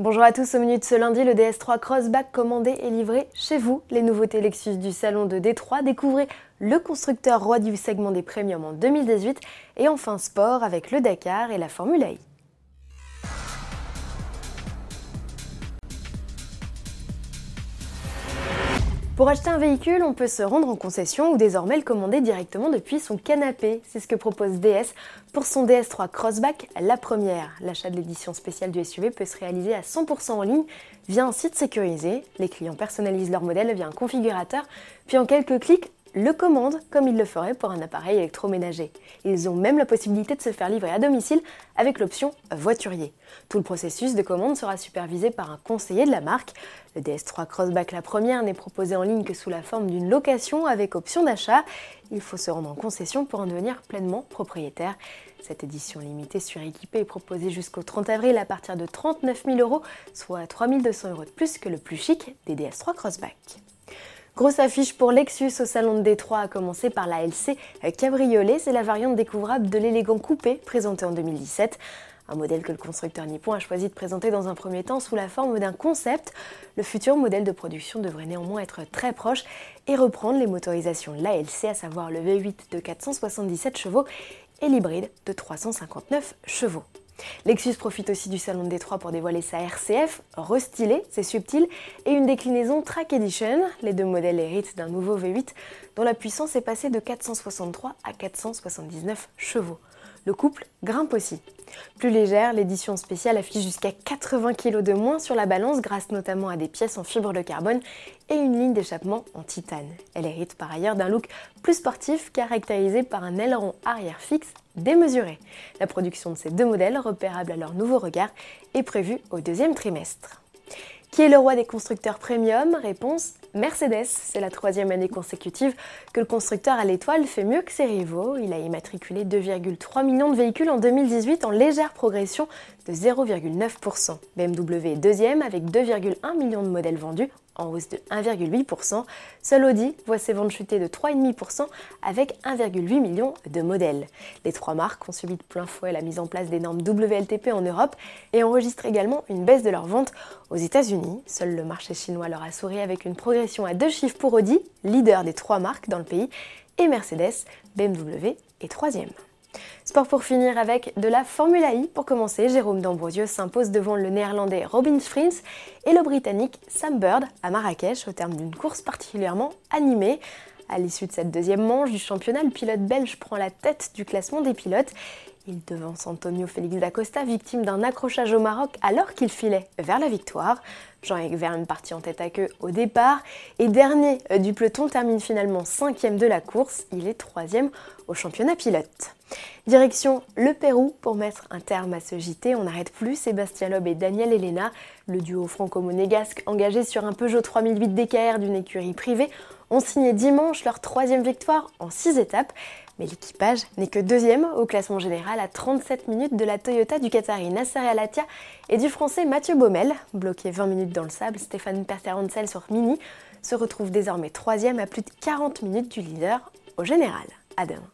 Bonjour à tous, au menu de ce lundi, le DS3 Crossback commandé et livré chez vous. Les nouveautés Lexus du salon de Détroit, découvrez le constructeur roi du segment des premiums en 2018 et enfin sport avec le Dakar et la Formule I. Pour acheter un véhicule, on peut se rendre en concession ou désormais le commander directement depuis son canapé. C'est ce que propose DS pour son DS3 Crossback, la première. L'achat de l'édition spéciale du SUV peut se réaliser à 100% en ligne via un site sécurisé. Les clients personnalisent leur modèle via un configurateur, puis en quelques clics, le commandent comme ils le feraient pour un appareil électroménager. Ils ont même la possibilité de se faire livrer à domicile avec l'option voiturier. Tout le processus de commande sera supervisé par un conseiller de la marque. Le DS3 Crossback la première n'est proposé en ligne que sous la forme d'une location avec option d'achat. Il faut se rendre en concession pour en devenir pleinement propriétaire. Cette édition limitée suréquipée est proposée jusqu'au 30 avril à partir de 39 000 euros, soit 3 200 euros de plus que le plus chic des DS3 Crossback. Grosse affiche pour Lexus au salon de Détroit, à commencer par la LC Cabriolet. C'est la variante découvrable de l'élégant coupé présenté en 2017. Un modèle que le constructeur nippon a choisi de présenter dans un premier temps sous la forme d'un concept. Le futur modèle de production devrait néanmoins être très proche et reprendre les motorisations de l'ALC, à savoir le V8 de 477 chevaux et l'hybride de 359 chevaux. Lexus profite aussi du salon de Détroit pour dévoiler sa RCF, restylée, c'est subtil, et une déclinaison Track Edition. Les deux modèles héritent d'un nouveau V8 dont la puissance est passée de 463 à 479 chevaux. Le couple grimpe aussi. Plus légère, l'édition spéciale affiche jusqu'à 80 kg de moins sur la balance grâce notamment à des pièces en fibre de carbone et une ligne d'échappement en titane. Elle hérite par ailleurs d'un look plus sportif caractérisé par un aileron arrière fixe démesuré. La production de ces deux modèles, repérables à leur nouveau regard, est prévue au deuxième trimestre. Qui est le roi des constructeurs premium? Réponse Mercedes. C'est la troisième année consécutive que le constructeur à l'étoile fait mieux que ses rivaux. Il a immatriculé 2,3 millions de véhicules en 2018 en légère progression de 0,9%. BMW est deuxième avec 2,1 millions de modèles vendus en hausse de 1,8%. Seul Audi voit ses ventes chuter de 3,5% avec 1,8 million de modèles. Les trois marques ont subi de plein fouet la mise en place des normes WLTP en Europe et enregistrent également une baisse de leurs ventes aux États-Unis. Seul le marché chinois leur a souri avec une progression à deux chiffres pour Audi, leader des trois marques dans le pays, et Mercedes, BMW est troisième. Sport pour finir avec de la Formule I. Pour commencer, Jérôme D'Ambrosio s'impose devant le néerlandais Robin Springs et le britannique Sam Bird à Marrakech au terme d'une course particulièrement animée. À l'issue de cette deuxième manche du championnat, le pilote belge prend la tête du classement des pilotes. Il devance Antonio Félix d'Acosta, victime d'un accrochage au Maroc alors qu'il filait vers la victoire. Jean-Éric Verne parti en tête à queue au départ et dernier du peloton termine finalement cinquième de la course. Il est troisième au championnat pilote. Direction le Pérou pour mettre un terme à ce JT. On n'arrête plus Sébastien Loeb et Daniel Elena, le duo franco-monégasque engagé sur un Peugeot 3008 DKR d'une écurie privée, ont signé dimanche leur troisième victoire en six étapes. Mais l'équipage n'est que deuxième au classement général à 37 minutes de la Toyota du Qatari Nasser Alatia et du français Mathieu Baumel. Bloqué 20 minutes dans le sable, Stéphane Perterancel sur Mini se retrouve désormais troisième à plus de 40 minutes du leader au général. À demain.